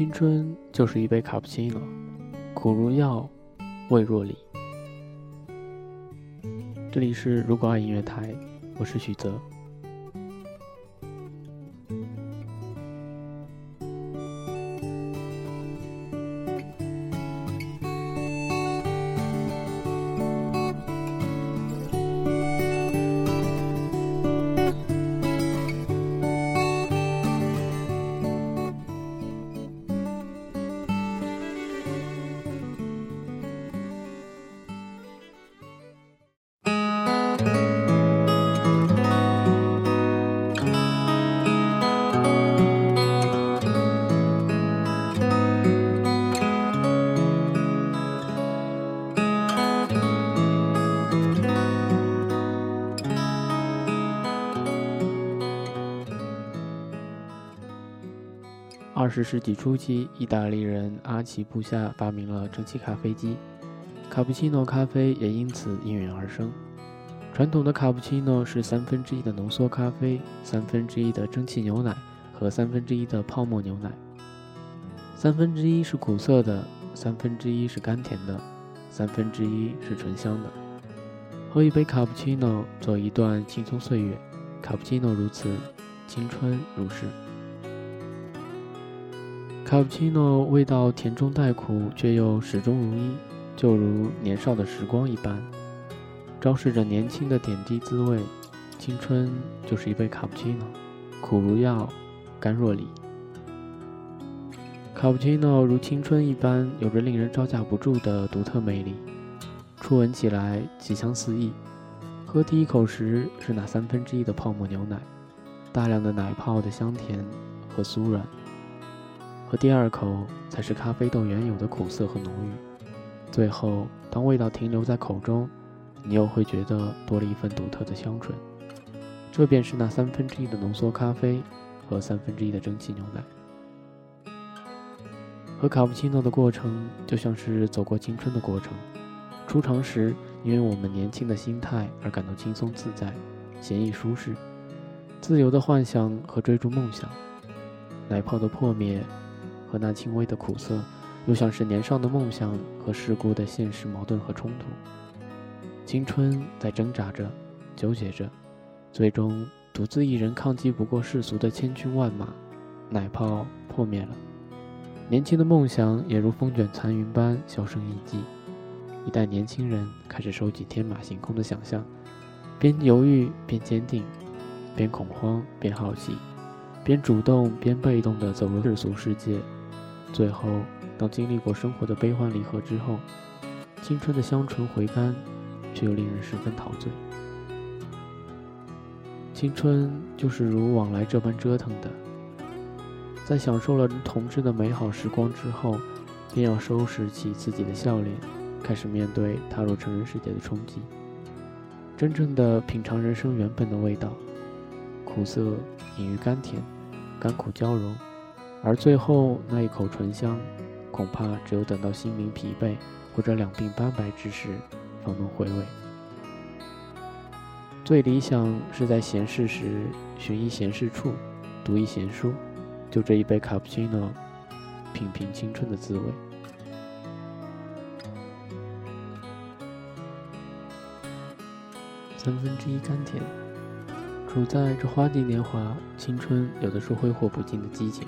青春就是一杯卡布奇诺，苦如药，味若醴。这里是如果爱音乐台，我是许泽。十世纪初期，意大利人阿奇布夏发明了蒸汽咖啡机，卡布奇诺咖啡也因此应运而生。传统的卡布奇诺是三分之一的浓缩咖啡，三分之一的蒸汽牛奶和三分之一的泡沫牛奶，三分之一是苦涩的，三分之一是甘甜的，三分之一是醇香的。喝一杯卡布奇诺，做一段轻松岁月。卡布奇诺如此，青春如是。卡布奇诺味道甜中带苦，却又始终如一，就如年少的时光一般，昭示着年轻的点滴滋味。青春就是一杯卡布奇诺，苦如药，甘若醴。卡布奇诺如青春一般，有着令人招架不住的独特魅力。初闻起来，奇香四溢。喝第一口时，是那三分之一的泡沫牛奶，大量的奶泡的香甜和酥软。和第二口才是咖啡豆原有的苦涩和浓郁，最后当味道停留在口中，你又会觉得多了一份独特的香醇。这便是那三分之一的浓缩咖啡和三分之一的蒸汽牛奶。喝卡布奇诺的过程就像是走过青春的过程。初尝时，因为我们年轻的心态而感到轻松自在、闲逸舒适，自由的幻想和追逐梦想。奶泡的破灭。和那轻微的苦涩，又像是年少的梦想和世故的现实矛盾和冲突。青春在挣扎着，纠结着，最终独自一人抗击不过世俗的千军万马，奶泡破灭了，年轻的梦想也如风卷残云般销声匿迹。一代年轻人开始收集天马行空的想象，边犹豫边坚定，边恐慌边好奇，边主动边被动地走入世俗世界。最后，当经历过生活的悲欢离合之后，青春的香醇回甘，却又令人十分陶醉。青春就是如往来这般折腾的，在享受了同志的美好时光之后，便要收拾起自己的笑脸，开始面对踏入成人世界的冲击，真正的品尝人生原本的味道，苦涩隐于甘甜，甘苦交融。而最后那一口醇香，恐怕只有等到心灵疲惫或者两鬓斑白之时，方能回味。最理想是在闲适时寻一闲适处，读一闲书，就这一杯卡布奇诺，品品青春的滋味。三分之一甘甜，处在这花季年华，青春有的是挥霍不尽的激情。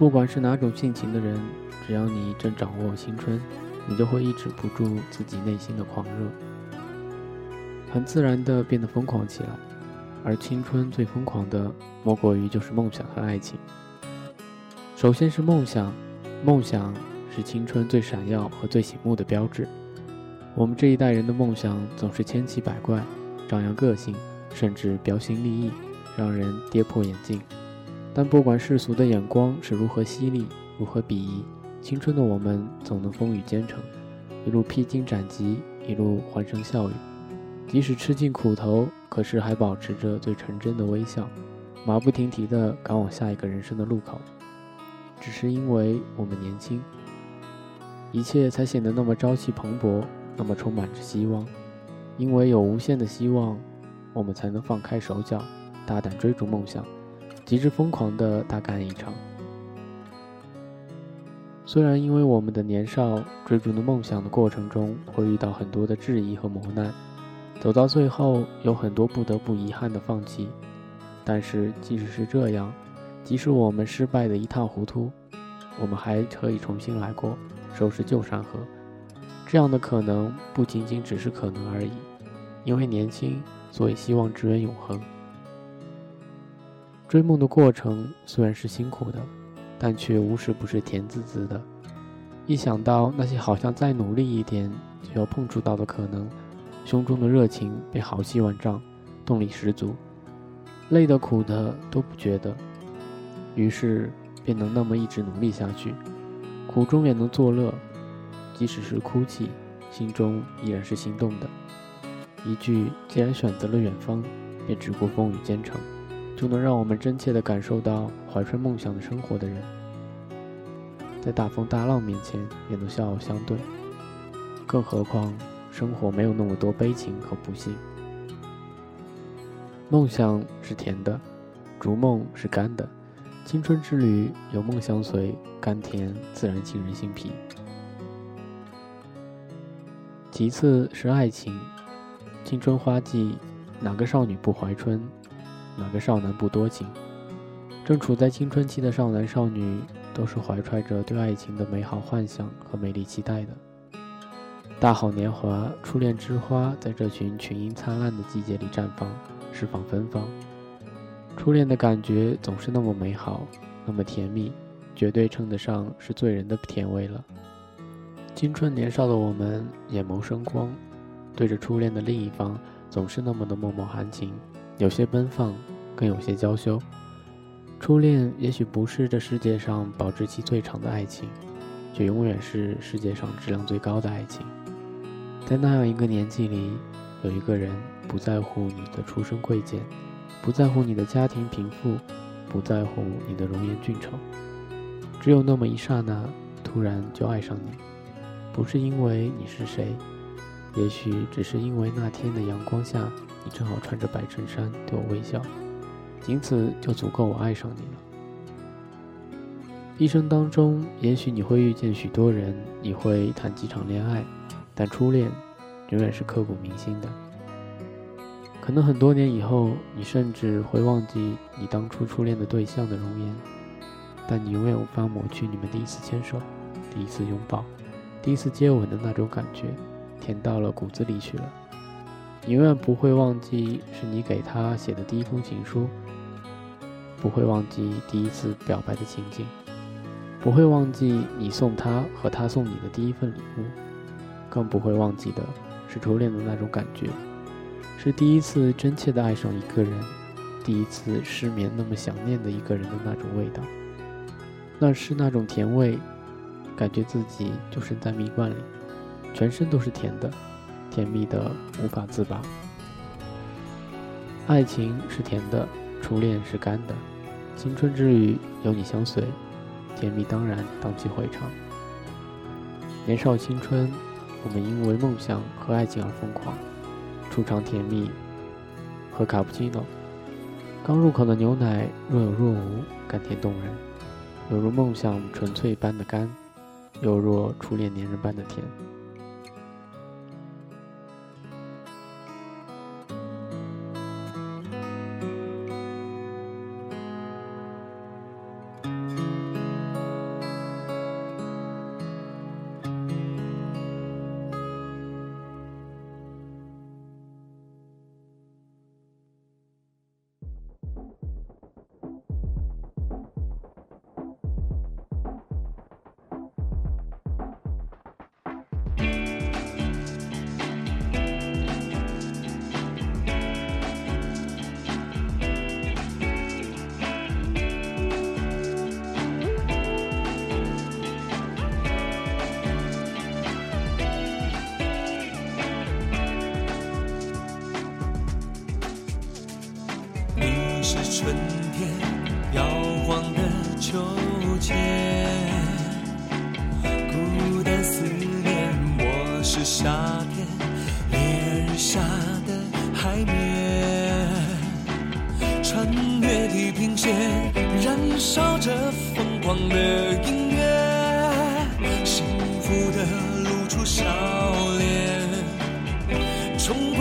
不管是哪种性情的人，只要你正掌握青春，你就会抑制不住自己内心的狂热，很自然地变得疯狂起来。而青春最疯狂的，莫过于就是梦想和爱情。首先是梦想，梦想是青春最闪耀和最醒目的标志。我们这一代人的梦想总是千奇百怪，张扬个性，甚至标新立异，让人跌破眼镜。但不管世俗的眼光是如何犀利，如何鄙夷，青春的我们总能风雨兼程，一路披荆斩棘，一路欢声笑语。即使吃尽苦头，可是还保持着最纯真的微笑，马不停蹄地赶往下一个人生的路口。只是因为我们年轻，一切才显得那么朝气蓬勃，那么充满着希望。因为有无限的希望，我们才能放开手脚，大胆追逐梦想。极致疯狂的大干一场。虽然因为我们的年少追逐的梦想的过程中会遇到很多的质疑和磨难，走到最后有很多不得不遗憾的放弃，但是即使是这样，即使我们失败的一塌糊涂，我们还可以重新来过，收拾旧山河。这样的可能不仅仅只是可能而已，因为年轻，所以希望支援永恒。追梦的过程虽然是辛苦的，但却无时不是甜滋滋的。一想到那些好像再努力一点就要碰触到的可能，胸中的热情便豪气万丈，动力十足，累的苦的都不觉得，于是便能那么一直努力下去，苦中也能作乐。即使是哭泣，心中依然是心动的。一句“既然选择了远方，便只顾风雨兼程”，就能让我们真切地感受到怀揣梦想的生活的人，在大风大浪面前也能笑傲相对。更何况，生活没有那么多悲情和不幸。梦想是甜的，逐梦是甘的。青春之旅有梦相随，甘甜自然沁人心脾。其次是爱情，青春花季，哪个少女不怀春，哪个少男不多情？正处在青春期的少男少女，都是怀揣着对爱情的美好幻想和美丽期待的。大好年华，初恋之花在这群群英灿烂的季节里绽放，释放芬芳。初恋的感觉总是那么美好，那么甜蜜，绝对称得上是醉人的甜味了。青春年少的我们，眼眸生光，对着初恋的另一方，总是那么的脉脉含情，有些奔放，更有些娇羞。初恋也许不是这世界上保质期最长的爱情，却永远是世界上质量最高的爱情。在那样一个年纪里，有一个人不在乎你的出身贵贱，不在乎你的家庭贫富，不在乎你的容颜俊丑，只有那么一刹那，突然就爱上你。不是因为你是谁，也许只是因为那天的阳光下，你正好穿着白衬衫对我微笑，仅此就足够我爱上你了。一生当中，也许你会遇见许多人，你会谈几场恋爱，但初恋永远是刻骨铭心的。可能很多年以后，你甚至会忘记你当初初恋的对象的容颜，但你永远无法抹去你们第一次牵手，第一次拥抱。第一次接吻的那种感觉，甜到了骨子里去了。永远不会忘记是你给他写的第一封情书，不会忘记第一次表白的情景，不会忘记你送他和他送你的第一份礼物，更不会忘记的是初恋的那种感觉，是第一次真切的爱上一个人，第一次失眠那么想念的一个人的那种味道，那是那种甜味。感觉自己就身在蜜罐里，全身都是甜的，甜蜜的无法自拔。爱情是甜的，初恋是甘的，青春之旅有你相随，甜蜜当然荡气回肠。年少青春，我们因为梦想和爱情而疯狂，初尝甜蜜，喝卡布奇诺，刚入口的牛奶若有若无，甘甜动人，犹如梦想纯粹般的甘。又若初恋粘人般的甜。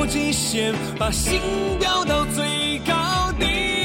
极限，把心飙到最高点。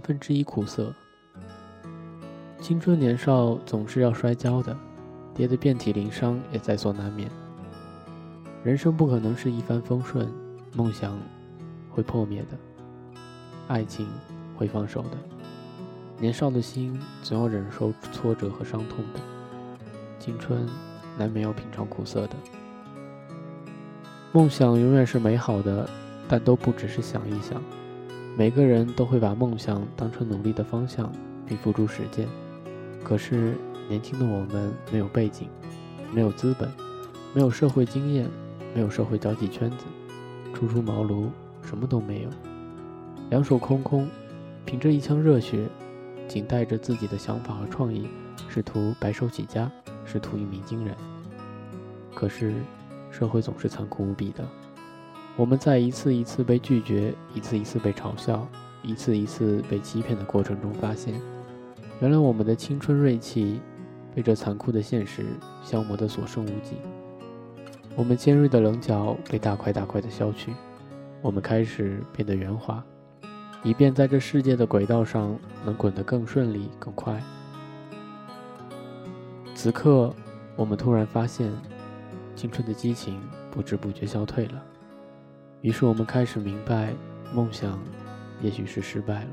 分之一苦涩。青春年少总是要摔跤的，跌得遍体鳞伤也在所难免。人生不可能是一帆风顺，梦想会破灭的，爱情会放手的。年少的心总要忍受挫折和伤痛的，青春难免要品尝苦涩的。梦想永远是美好的，但都不只是想一想。每个人都会把梦想当成努力的方向，并付诸实践。可是年轻的我们没有背景，没有资本，没有社会经验，没有社会交际圈子，初出茅庐，什么都没有，两手空空，凭着一腔热血，仅带着自己的想法和创意，试图白手起家，试图一鸣惊人。可是社会总是残酷无比的。我们在一次一次被拒绝、一次一次被嘲笑、一次一次被欺骗的过程中，发现，原来我们的青春锐气被这残酷的现实消磨得所剩无几。我们尖锐的棱角被大块大块的削去，我们开始变得圆滑，以便在这世界的轨道上能滚得更顺利、更快。此刻，我们突然发现，青春的激情不知不觉消退了。于是我们开始明白，梦想也许是失败了，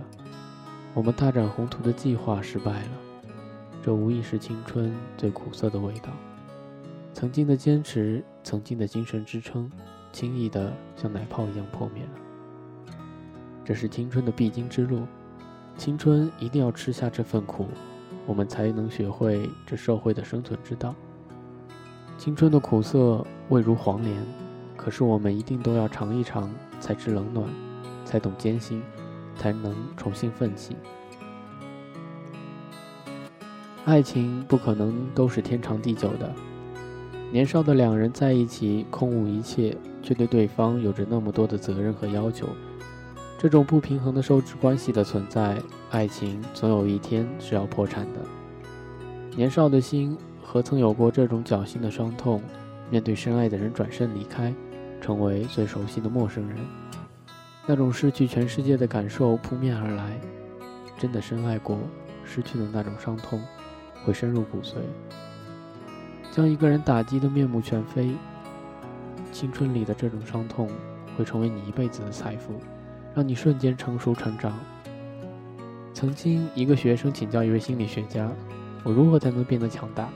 我们大展宏图的计划失败了。这无疑是青春最苦涩的味道。曾经的坚持，曾经的精神支撑，轻易的像奶泡一样破灭了。这是青春的必经之路，青春一定要吃下这份苦，我们才能学会这社会的生存之道。青春的苦涩味如黄连，可是我们一定都要尝一尝，才知冷暖，才懂艰辛，才能重新奋起。爱情不可能都是天长地久的。年少的两人在一起，空无一切，却对对方有着那么多的责任和要求。这种不平衡的收支关系的存在，爱情总有一天是要破产的。年少的心。何曾有过这种侥幸的伤痛？面对深爱的人转身离开，成为最熟悉的陌生人，那种失去全世界的感受扑面而来。真的深爱过，失去的那种伤痛会深入骨髓，将一个人打击得面目全非。青春里的这种伤痛会成为你一辈子的财富，让你瞬间成熟成长。曾经，一个学生请教一位心理学家：“我如何才能变得强大？”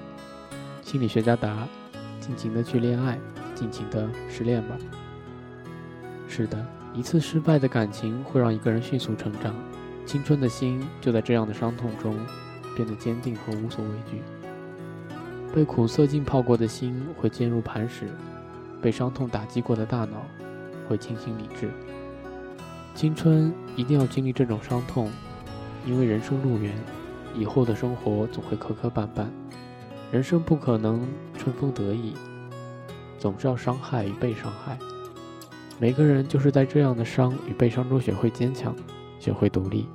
心理学家答：“尽情的去恋爱，尽情的失恋吧。”是的，一次失败的感情会让一个人迅速成长，青春的心就在这样的伤痛中变得坚定和无所畏惧。被苦涩浸泡过的心会坚如磐石，被伤痛打击过的大脑会清醒理智。青春一定要经历这种伤痛，因为人生路远，以后的生活总会磕磕绊绊。人生不可能春风得意，总是要伤害与被伤害。每个人就是在这样的伤与悲伤中学会坚强，学会独立，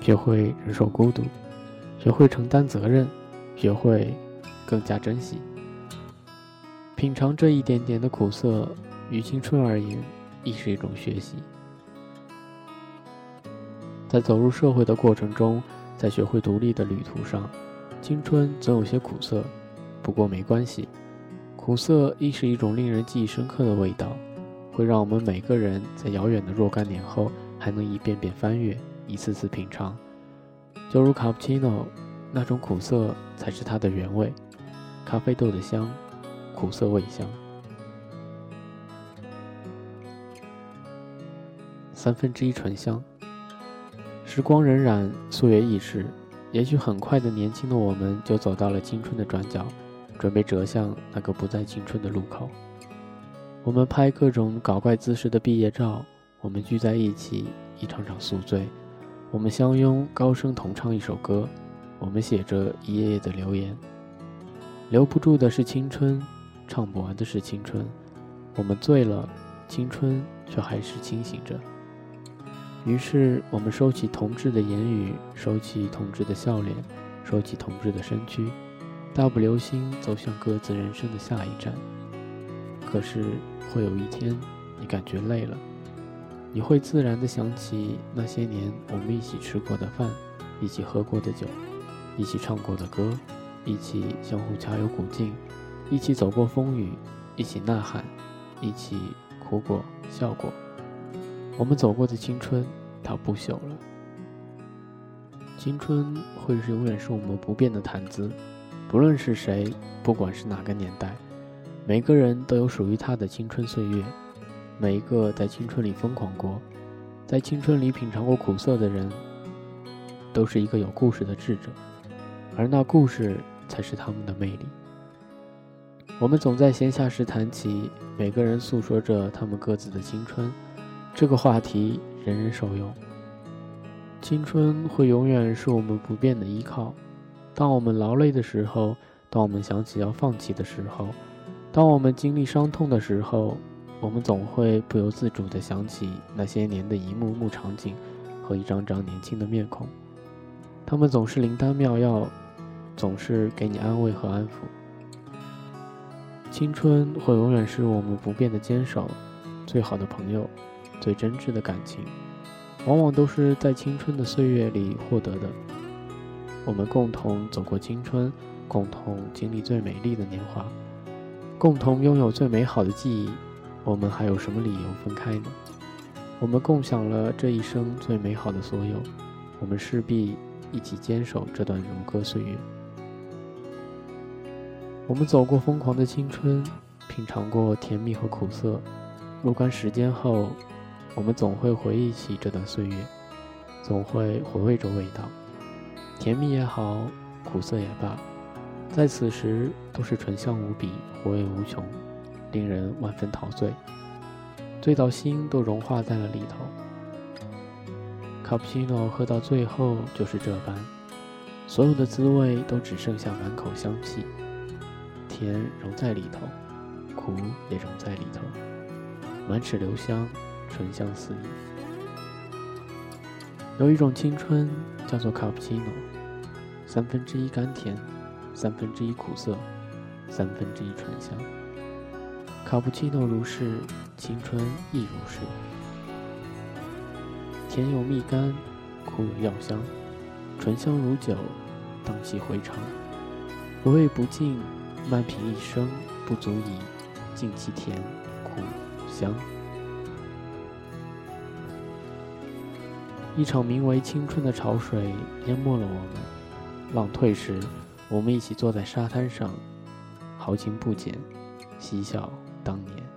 学会忍受孤独，学会承担责任，学会更加珍惜。品尝这一点点的苦涩，于青春而言，亦是一种学习。在走入社会的过程中，在学会独立的旅途上。青春总有些苦涩，不过没关系。苦涩亦是一种令人记忆深刻的味道，会让我们每个人在遥远的若干年后还能一遍遍翻阅，一次次品尝。就如卡布奇诺，那种苦涩才是它的原味，咖啡豆的香，苦涩味香。三分之一醇香，时光荏苒，岁月易逝。也许很快的，年轻的我们就走到了青春的转角，准备折向那个不再青春的路口。我们拍各种搞怪姿势的毕业照，我们聚在一起一场场宿醉，我们相拥高声同唱一首歌，我们写着一页页的留言。留不住的是青春，唱不完的是青春。我们醉了，青春却还是清醒着。于是，我们收起同志的言语，收起同志的笑脸，收起同志的身躯，大步流星走向各自人生的下一站。可是，会有一天，你感觉累了，你会自然地想起那些年我们一起吃过的饭，一起喝过的酒，一起唱过的歌，一起相互加油鼓劲，一起走过风雨，一起呐喊，一起哭过笑过。我们走过的青春，它不朽了。青春会是永远是我们不变的谈资，不论是谁，不管是哪个年代，每个人都有属于他的青春岁月。每一个在青春里疯狂过，在青春里品尝过苦涩的人，都是一个有故事的智者，而那故事才是他们的魅力。我们总在闲暇时谈起，每个人诉说着他们各自的青春。这个话题人人受用。青春会永远是我们不变的依靠。当我们劳累的时候，当我们想起要放弃的时候，当我们经历伤痛的时候，我们总会不由自主地想起那些年的一幕幕场景和一张张年轻的面孔。他们总是灵丹妙药，总是给你安慰和安抚。青春会永远是我们不变的坚守，最好的朋友。最真挚的感情，往往都是在青春的岁月里获得的。我们共同走过青春，共同经历最美丽的年华，共同拥有最美好的记忆。我们还有什么理由分开呢？我们共享了这一生最美好的所有，我们势必一起坚守这段如歌岁月。我们走过疯狂的青春，品尝过甜蜜和苦涩。若干时间后，我们总会回忆起这段岁月，总会回味着味道，甜蜜也好，苦涩也罢，在此时都是醇香无比，回味无穷，令人万分陶醉，醉到心都融化在了里头。卡布奇诺喝到最后就是这般，所有的滋味都只剩下满口香气。甜融在里头，苦也融在里头，满齿留香，醇香四溢。有一种青春叫做卡布奇诺，三分之一甘甜，三分之一苦涩，三分之一醇香。卡布奇诺如是，青春亦如是。甜有蜜甘，苦有药香，醇香如酒，荡气回肠，回味不尽。慢品一生，不足以尽其甜、苦、香。一场名为青春的潮水淹没了我们。浪退时，我们一起坐在沙滩上，豪情不减，嬉笑当年。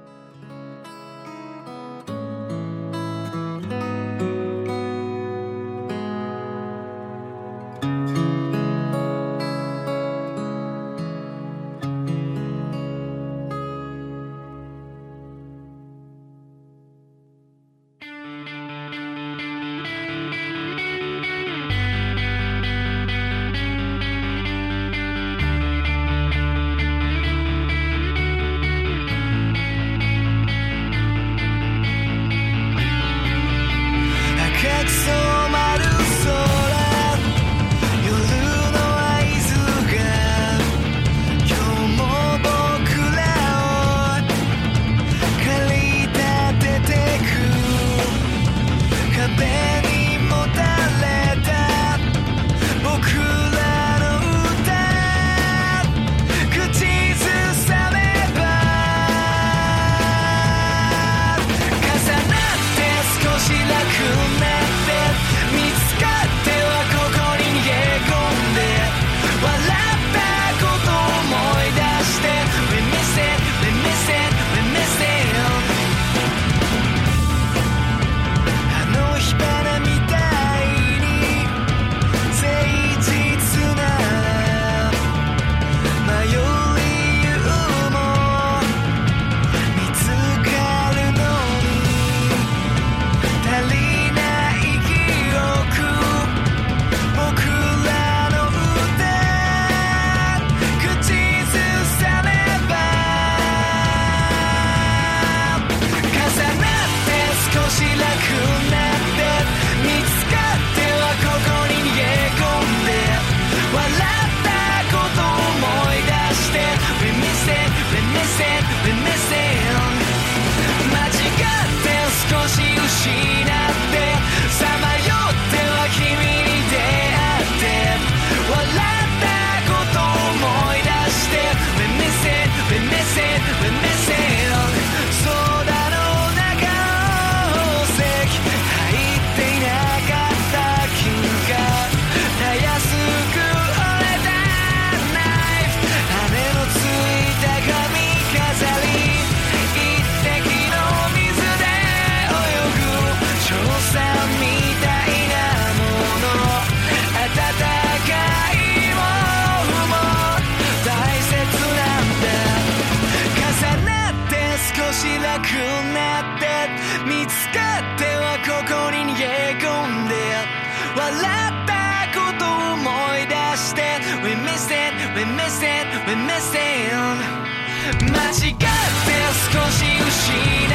し失